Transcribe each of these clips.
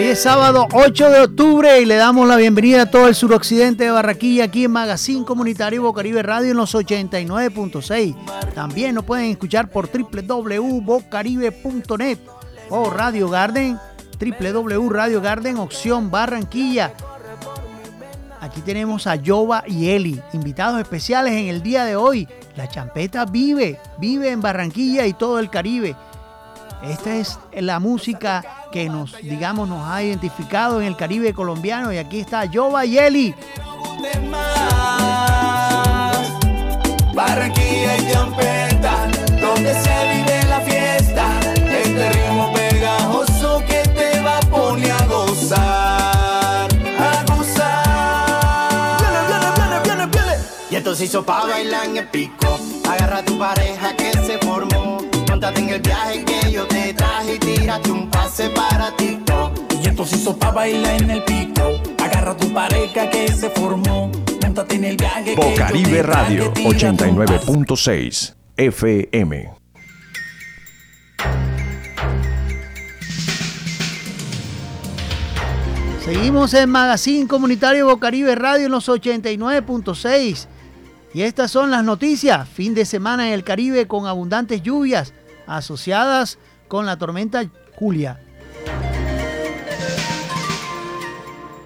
Hoy es sábado 8 de octubre y le damos la bienvenida a todo el suroccidente de Barranquilla aquí en Magazine Comunitario Bocaribe Radio en los 89.6. También nos pueden escuchar por www.bocaribe.net o Radio Garden, www Radio Garden, opción Barranquilla. Aquí tenemos a Yoba y Eli, invitados especiales en el día de hoy. La champeta vive, vive en Barranquilla y todo el Caribe. Esta es la música que nos, digamos, nos ha identificado en el Caribe colombiano. Y aquí está Yoba y Eli. Barranquilla y champeta, donde se vive la fiesta. Este ritmo pegajoso que te va a poner a gozar. A gozar. Viene, viene, viene, viene, viene. Y entonces hizo pa' bailar en el pico. Agarra a tu pareja que se formó. Montate en el viaje que yo te traje y tírate un pase para TikTok. Y entonces hizo pa' bailar en el pico. Agarra a tu pareja que se formó. Montate en el viaje que yo Bocaribe te traje, Radio tírate un pase. 89.6 FM. Seguimos en Magazine Comunitario Bocaribe Radio en los 89.6. Y estas son las noticias. Fin de semana en el Caribe con abundantes lluvias asociadas con la tormenta Julia.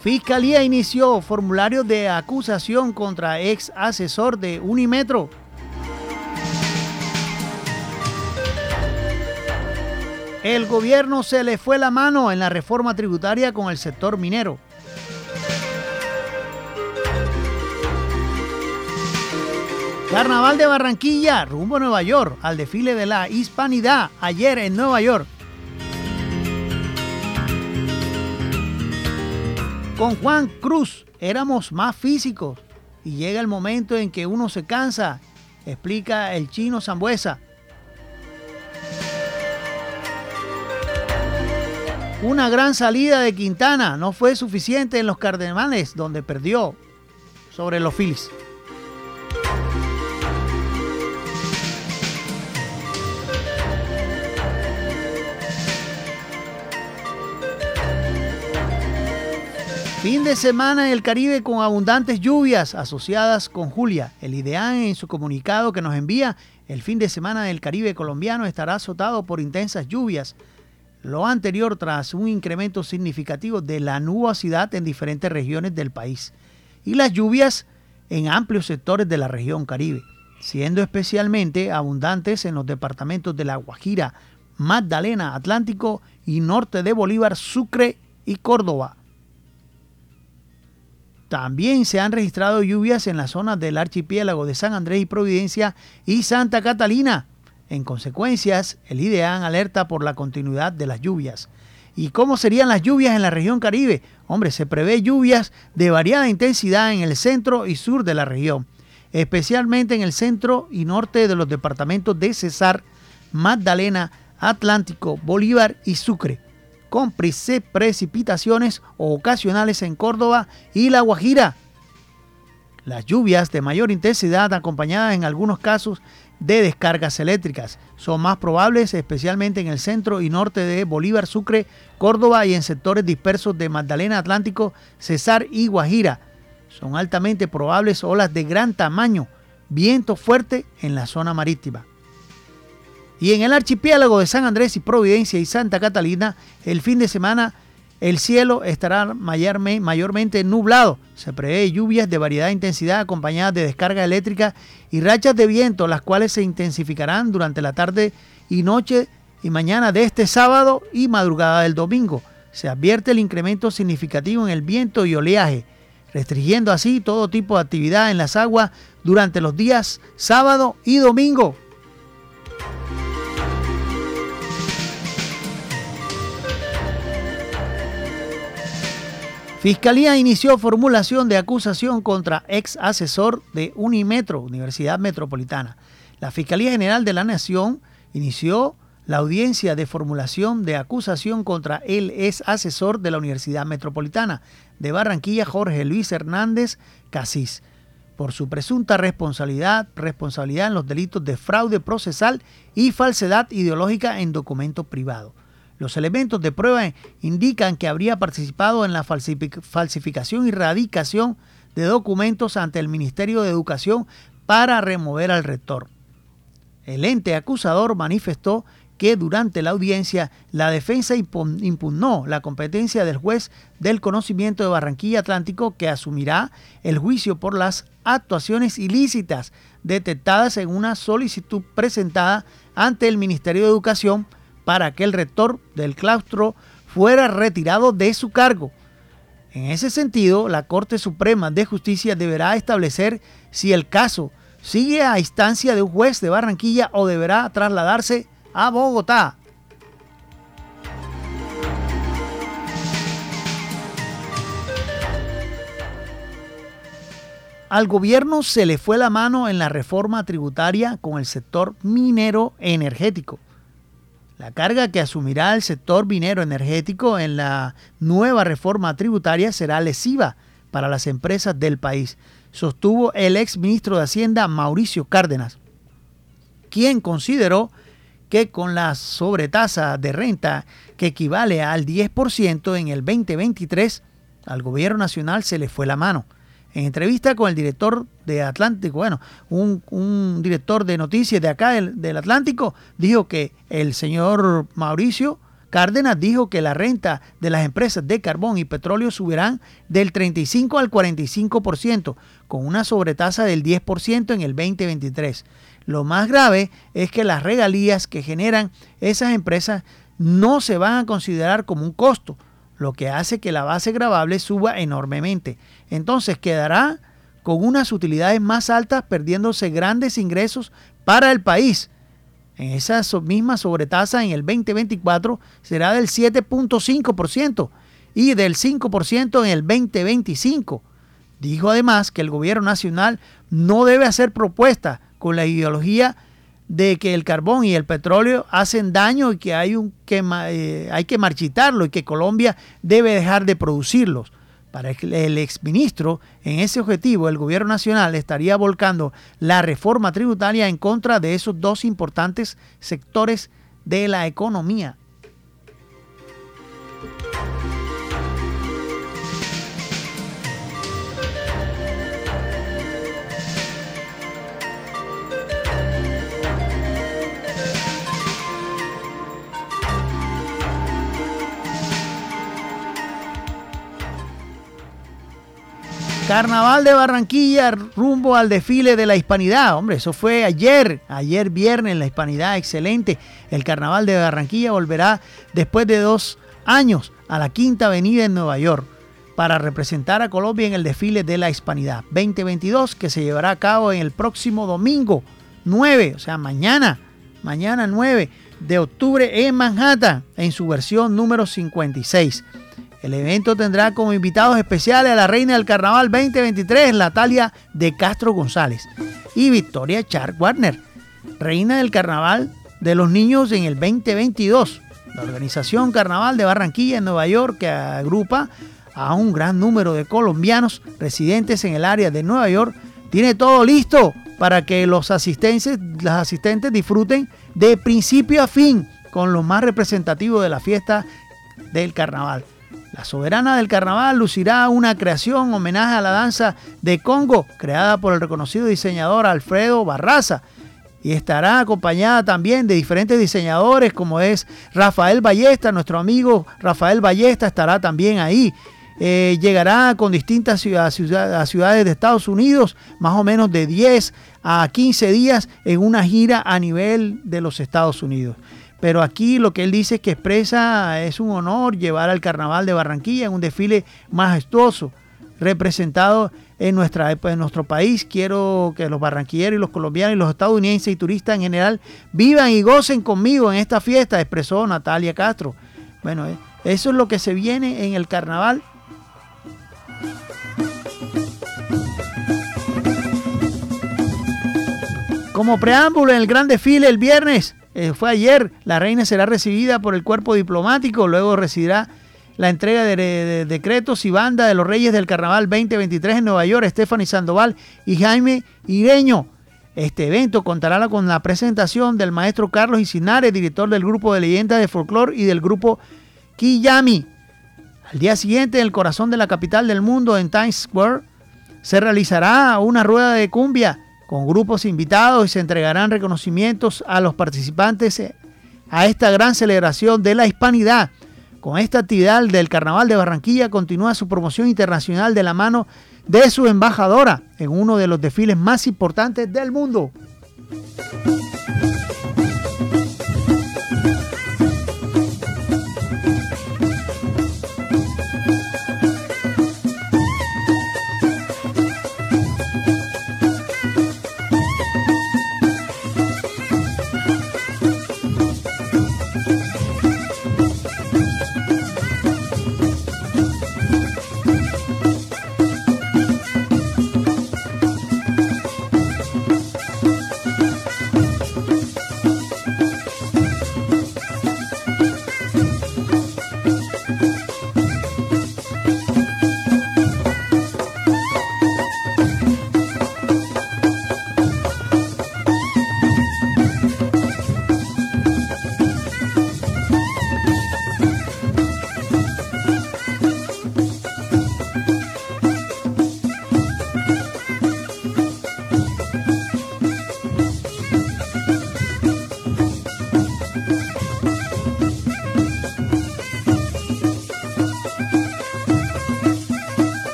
Fiscalía inició formulario de acusación contra ex asesor de Unimetro. El gobierno se le fue la mano en la reforma tributaria con el sector minero. Carnaval de Barranquilla, rumbo a Nueva York, al desfile de la Hispanidad, ayer en Nueva York. Con Juan Cruz éramos más físicos y llega el momento en que uno se cansa, explica el chino Zambuesa. Una gran salida de Quintana no fue suficiente en los Cardenales, donde perdió sobre los Phillies. Fin de semana en el Caribe con abundantes lluvias asociadas con Julia. El IDEAN en su comunicado que nos envía, el fin de semana del Caribe colombiano estará azotado por intensas lluvias. Lo anterior tras un incremento significativo de la nubosidad en diferentes regiones del país y las lluvias en amplios sectores de la región Caribe, siendo especialmente abundantes en los departamentos de La Guajira, Magdalena, Atlántico y norte de Bolívar, Sucre y Córdoba. También se han registrado lluvias en las zonas del archipiélago de San Andrés y Providencia y Santa Catalina. En consecuencias, el IDEAN alerta por la continuidad de las lluvias. ¿Y cómo serían las lluvias en la región Caribe? Hombre, se prevé lluvias de variada intensidad en el centro y sur de la región, especialmente en el centro y norte de los departamentos de Cesar, Magdalena, Atlántico, Bolívar y Sucre con precipitaciones ocasionales en Córdoba y La Guajira. Las lluvias de mayor intensidad acompañadas en algunos casos de descargas eléctricas son más probables especialmente en el centro y norte de Bolívar, Sucre, Córdoba y en sectores dispersos de Magdalena, Atlántico, Cesar y Guajira. Son altamente probables olas de gran tamaño, viento fuerte en la zona marítima. Y en el archipiélago de San Andrés y Providencia y Santa Catalina, el fin de semana el cielo estará mayorme- mayormente nublado. Se prevé lluvias de variedad de intensidad acompañadas de descarga eléctrica y rachas de viento, las cuales se intensificarán durante la tarde y noche y mañana de este sábado y madrugada del domingo. Se advierte el incremento significativo en el viento y oleaje, restringiendo así todo tipo de actividad en las aguas durante los días sábado y domingo. Fiscalía inició formulación de acusación contra ex asesor de Unimetro, Universidad Metropolitana. La Fiscalía General de la Nación inició la audiencia de formulación de acusación contra el ex asesor de la Universidad Metropolitana de Barranquilla, Jorge Luis Hernández Casís, por su presunta responsabilidad, responsabilidad en los delitos de fraude procesal y falsedad ideológica en documento privado. Los elementos de prueba indican que habría participado en la falsificación y radicación de documentos ante el Ministerio de Educación para remover al rector. El ente acusador manifestó que durante la audiencia la defensa impugnó la competencia del juez del conocimiento de Barranquilla Atlántico que asumirá el juicio por las actuaciones ilícitas detectadas en una solicitud presentada ante el Ministerio de Educación para que el rector del claustro fuera retirado de su cargo. En ese sentido, la Corte Suprema de Justicia deberá establecer si el caso sigue a instancia de un juez de Barranquilla o deberá trasladarse a Bogotá. Al gobierno se le fue la mano en la reforma tributaria con el sector minero energético. La carga que asumirá el sector minero energético en la nueva reforma tributaria será lesiva para las empresas del país, sostuvo el ex ministro de Hacienda Mauricio Cárdenas, quien consideró que con la sobretasa de renta que equivale al 10% en el 2023, al gobierno nacional se le fue la mano. En entrevista con el director de Atlántico, bueno, un, director de noticias de acá del, del, Atlántico, dijo que el señor Mauricio Cárdenas dijo que la renta de las empresas de carbón y petróleo subirán del 35 al 45%, con una sobretasa del 10% en el 2023. Lo más grave es que las regalías que generan esas empresas no se van a considerar como un costo, lo que hace que la base gravable suba enormemente. Entonces quedará con unas utilidades más altas, perdiéndose grandes ingresos para el país. En esa misma sobretasa en el 2024 será del 7.5% y del 5% en el 2025. Dijo además que el gobierno nacional no debe hacer propuestas con la ideología de que el carbón y el petróleo hacen daño y que hay, un, que, eh, hay que marchitarlo y que Colombia debe dejar de producirlos. Para el exministro, en ese objetivo, el gobierno nacional estaría volcando la reforma tributaria en contra de esos dos importantes sectores de la economía. Carnaval de Barranquilla rumbo al desfile de la Hispanidad. Hombre, eso fue ayer, ayer viernes, la Hispanidad, excelente. El Carnaval de Barranquilla volverá después de dos años a la Quinta Avenida en Nueva York para representar a Colombia en el desfile de la Hispanidad 2022 que se llevará a cabo en el próximo domingo 9, o sea, mañana, mañana 9 de octubre en Manhattan en su versión número 56. El evento tendrá como invitados especiales a la reina del carnaval 2023, Natalia de Castro González, y Victoria Char Warner, reina del carnaval de los niños en el 2022. La organización Carnaval de Barranquilla en Nueva York, que agrupa a un gran número de colombianos residentes en el área de Nueva York, tiene todo listo para que los asistentes, las asistentes disfruten de principio a fin con lo más representativo de la fiesta del carnaval. La soberana del carnaval lucirá una creación homenaje a la danza de Congo, creada por el reconocido diseñador Alfredo Barraza. Y estará acompañada también de diferentes diseñadores como es Rafael Ballesta, nuestro amigo Rafael Ballesta estará también ahí. Eh, llegará con distintas ciudades, ciudades de Estados Unidos, más o menos de 10 a 15 días en una gira a nivel de los Estados Unidos. Pero aquí lo que él dice es que expresa es un honor llevar al carnaval de Barranquilla en un desfile majestuoso, representado en, nuestra, en nuestro país. Quiero que los barranquilleros y los colombianos y los estadounidenses y turistas en general vivan y gocen conmigo en esta fiesta, expresó Natalia Castro. Bueno, eh, eso es lo que se viene en el carnaval. Como preámbulo en el gran desfile el viernes, eh, fue ayer, la reina será recibida por el cuerpo diplomático, luego recibirá la entrega de, decretos y banda de los Reyes del Carnaval 2023 en Nueva York, Stephanie Sandoval y Jaime Ireño. Este evento contará con la presentación del maestro Carlos Isinare, director del grupo de leyendas de folclore y del grupo Kiyami. Al día siguiente, en el corazón de la capital del mundo, en Times Square, se realizará una rueda de cumbia con grupos invitados y se entregarán reconocimientos a los participantes a esta gran celebración de la hispanidad. Con esta actividad del Carnaval de Barranquilla continúa su promoción internacional de la mano de su embajadora en uno de los desfiles más importantes del mundo.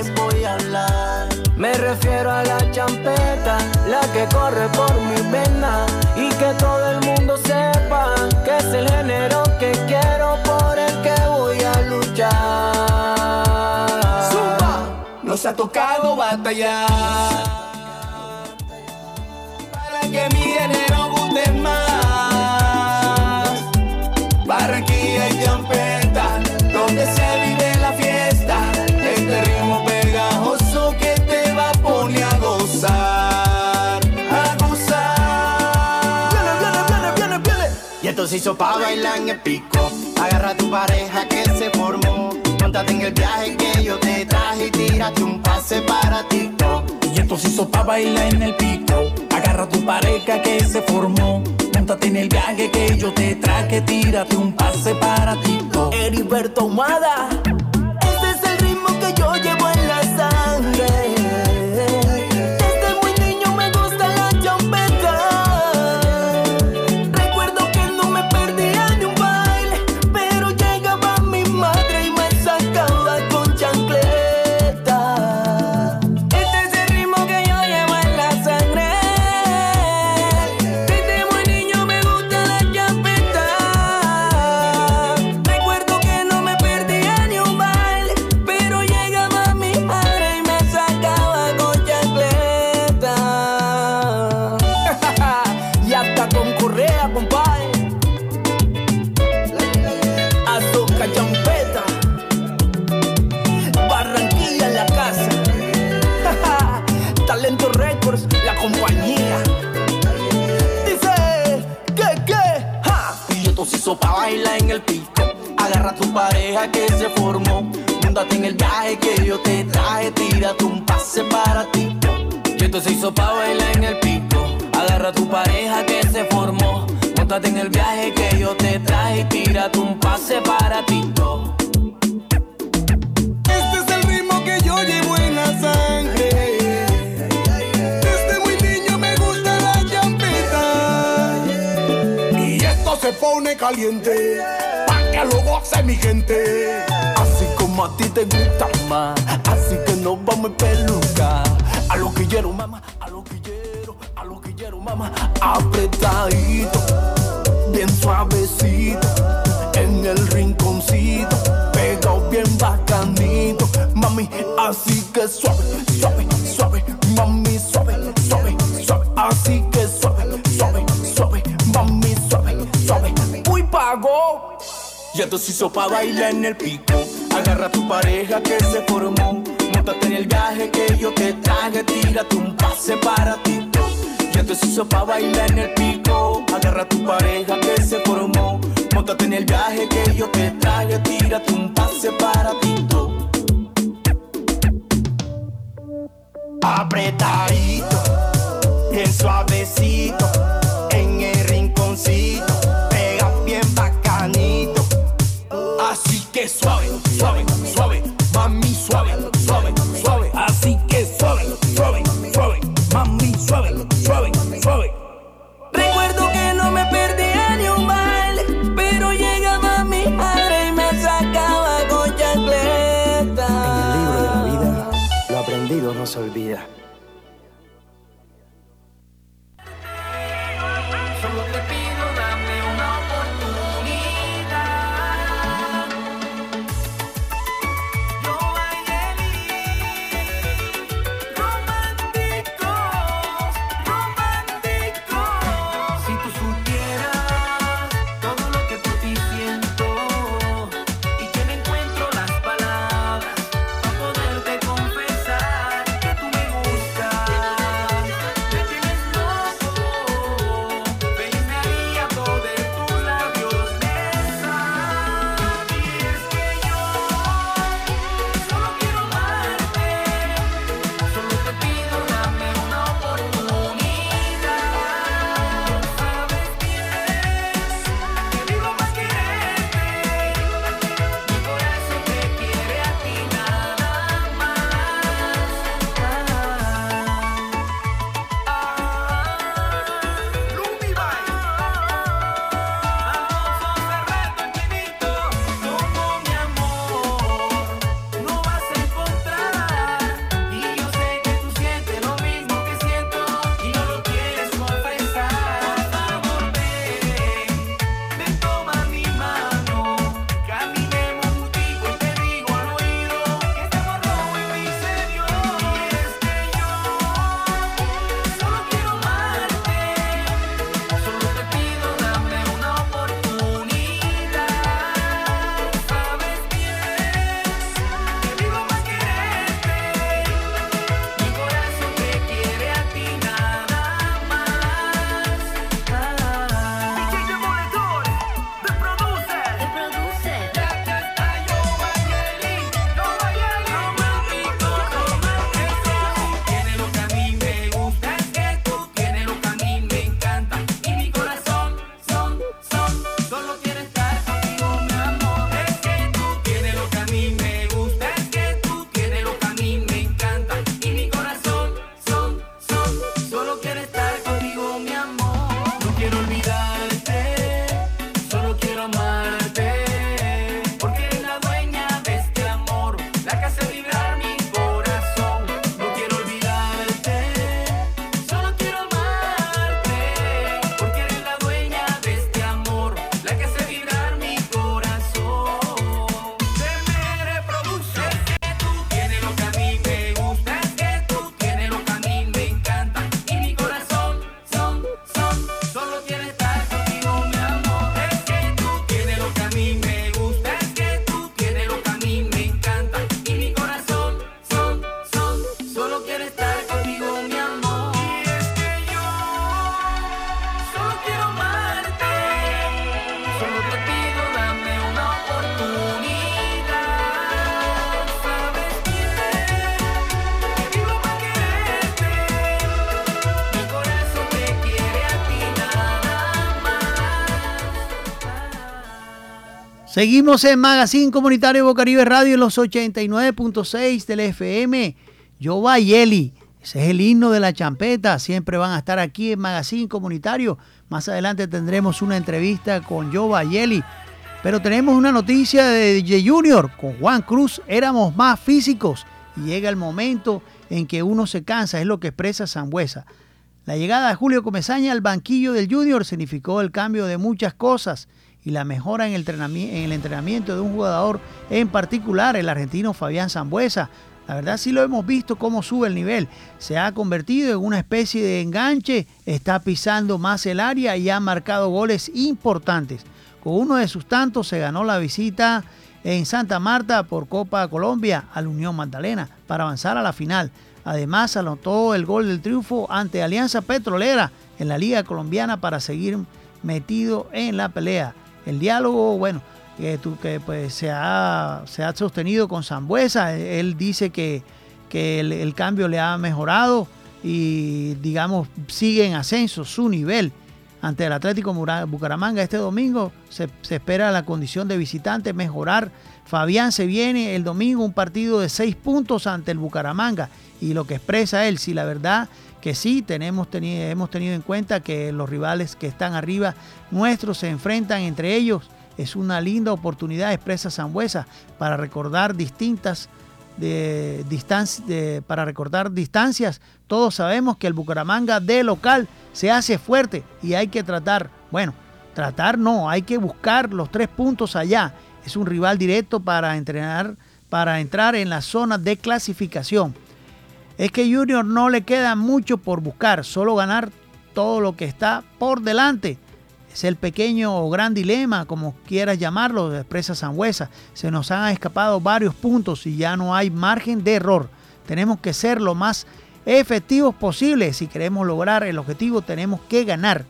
les voy a hablar. Me refiero a la champeta, la que corre por mi vena. Y que todo el mundo sepa que es el género que quiero, por el que voy a luchar. Zumba, nos ha tocado batallar. Para que mi género guste más. se hizo pa' bailar en el pico. Agarra a tu pareja que se formó. Montate en el viaje que yo te traje y tírate un pase para TikTok. Y esto se hizo pa' bailar en el pico. Agarra a tu pareja que se formó. Montate en el viaje que yo te traje, tírate un pase para TikTok. Heriberto Humada la compañía. Dice, que, que, ja. Y yo se hizo pa' bailar en el pico. Agarra tu pareja que se formó. Múndate en el viaje que yo te traje. Tírate un pase para ti. Y esto se hizo pa' bailar en el pico. Agarra tu pareja que se formó. Múndate en el viaje que yo te traje. Tírate un pase para ti. Este es el ritmo que yo llevo en la sangre. pone caliente. Pa' que lo goce mi gente. Así como a ti te gusta más. Así que nos vamos a peluca. A lo que quiero, mamá. A lo que quiero. A lo que quiero, mamá. Apretadito. Bien suavecito. En el rinconcito. Pegado bien bacanito. Mami, así que suave, suave, suave. Mami, suave, suave, suave. Así que Ya se hizo pa' bailar en el pico. Agarra tu pareja que se formó. Móntate en el viaje que yo te traje. Tírate un pase para ti. Ya te hizo pa' bailar en el pico. Agarra tu pareja que se formó. Móntate en el viaje que yo te traje. Tírate un pase para ti. Apretar Seguimos en Magazine Comunitario Bocaribe Radio en los 89.6 del FM. Yo Yeli. Ese es el himno de la champeta. Siempre van a estar aquí en Magazine Comunitario. Más adelante tendremos una entrevista con Yo Yeli. Pero tenemos una noticia de DJ Junior. Con Juan Cruz éramos más físicos. Y llega el momento en que uno se cansa. Es lo que expresa Sangüesa. La llegada de Julio Comesaña al banquillo del Junior significó el cambio de muchas cosas y la mejora en el, entrenamiento de un jugador, en particular el argentino Fabián Zambuesa. La verdad sí lo hemos visto cómo sube el nivel. Se ha convertido en una especie de enganche, está pisando más el área y ha marcado goles importantes. Con uno de sus tantos se ganó la visita en Santa Marta por Copa Colombia al Unión Magdalena para avanzar a la final. Además anotó el gol del triunfo ante Alianza Petrolera en la Liga Colombiana para seguir metido en la pelea. El diálogo, bueno, que, pues, se, ha, se ha sostenido con Zambuesa. Él dice que, que el, cambio le ha mejorado y, digamos, sigue en ascenso su nivel. Ante el Atlético Bucaramanga este domingo se, se espera la condición de visitante mejorar. Fabián se viene el domingo un partido de seis puntos ante el Bucaramanga y lo que expresa él, si la verdad que sí tenemos hemos tenido en cuenta que los rivales que están arriba nuestros se enfrentan entre ellos. Es una linda oportunidad, expresa Zambuesa, para recordar distintas de para recordar distancias. Todos sabemos que el Bucaramanga de local se hace fuerte y hay que tratar, bueno, tratar no, hay que buscar los tres puntos allá. Es un rival directo para entrenar, para entrar en la zona de clasificación. Es que Junior no le queda mucho por buscar, solo ganar todo lo que está por delante. Es el pequeño o gran dilema, como quieras llamarlo, expresa Sangüesa. Se nos han escapado varios puntos y ya no hay margen de error. Tenemos que ser lo más efectivos posible. Si queremos lograr el objetivo, tenemos que ganar.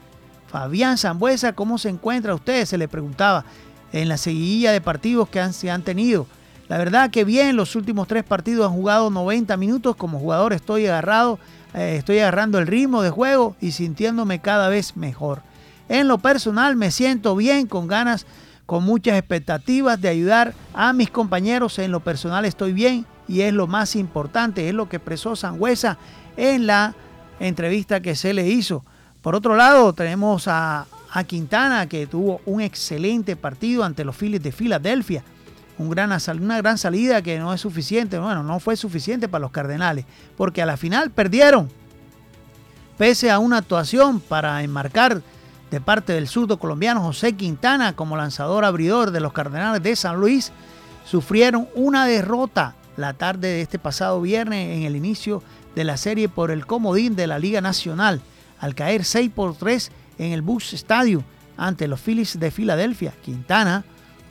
Fabián Zambuesa, ¿cómo se encuentra usted? Se le preguntaba en la seguidilla de partidos que se han tenido. La verdad que bien, los últimos tres partidos han jugado 90 minutos. Como jugador estoy agarrado, eh, estoy agarrando el ritmo de juego y sintiéndome cada vez mejor. En lo personal me siento bien, con ganas, con muchas expectativas de ayudar a mis compañeros. En lo personal estoy bien y es lo más importante, es lo que expresó Sangüesa en la entrevista que se le hizo. Por otro lado, tenemos a, a Quintana que tuvo un excelente partido ante los Phillies de Filadelfia. Una gran salida que no es suficiente, bueno, no fue suficiente para los Cardenales, porque a la final perdieron. Pese a una actuación para enmarcar de parte del zurdo colombiano José Quintana como lanzador abridor de los Cardenales de San Luis, sufrieron una derrota la tarde de este pasado viernes en el inicio de la serie por el comodín de la Liga Nacional, al caer 6 por 3 en el Busch Stadium ante los Phillies de Filadelfia. Quintana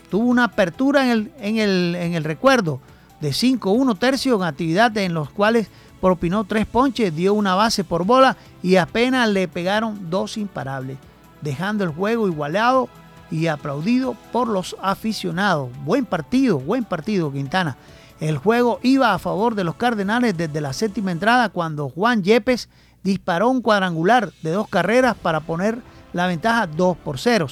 tuvo una apertura en el, en el, en el recuerdo de 5-1 tercio en actividad en los cuales propinó tres ponches, dio una base por bola y apenas le pegaron dos imparables, dejando el juego igualado y aplaudido por los aficionados. Buen partido, buen partido Quintana. El juego iba a favor de los Cardenales desde la séptima entrada cuando Juan Yepes disparó un cuadrangular de dos carreras para poner la ventaja 2 por 0.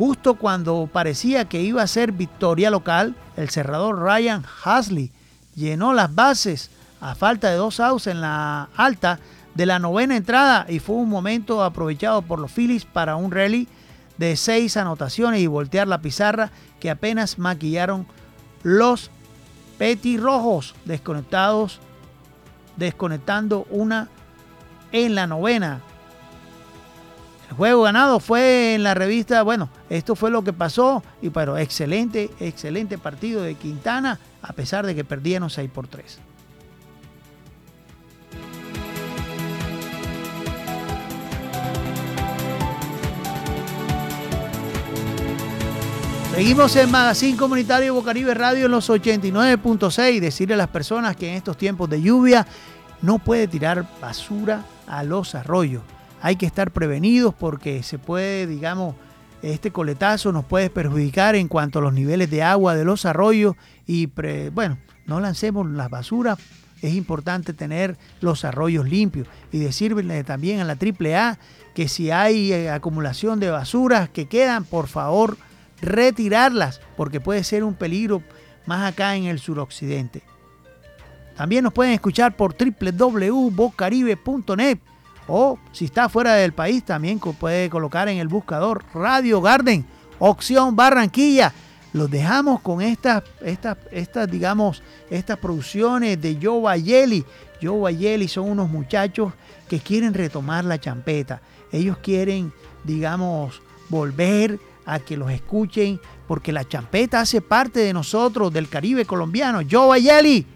Justo cuando parecía que iba a ser victoria local, el cerrador Ryan Hasley llenó las bases a falta de dos outs en la alta de la novena entrada y fue un momento aprovechado por los Phillies para un rally de seis anotaciones y voltear la pizarra que apenas maquillaron los petirrojos desconectados, desconectando una en la novena. Juego ganado fue en la revista, bueno, esto fue lo que pasó, y pero excelente, excelente partido de Quintana, a pesar de que perdieron 6 por 3. Seguimos en Magazine Comunitario Bocaribe Radio en los 89.6. Decirle a las personas que en estos tiempos de lluvia no puede tirar basura a los arroyos. Hay que estar prevenidos porque se puede, digamos, este coletazo nos puede perjudicar en cuanto a los niveles de agua de los arroyos y, bueno, no lancemos las basuras. Es importante tener los arroyos limpios y decirle también a la AAA que si hay eh, acumulación de basuras que quedan, por favor, retirarlas porque puede ser un peligro más acá en el suroccidente. También nos pueden escuchar por www.bocaribe.net o si está fuera del país también puede colocar en el buscador Radio Garden, opción Barranquilla. Los dejamos con estas, estas, estas digamos, estas producciones de Joe Bayeli. Joe son unos muchachos que quieren retomar la champeta. Ellos quieren, digamos, volver a que los escuchen porque la champeta hace parte de nosotros, del Caribe colombiano. Joe Bayeli.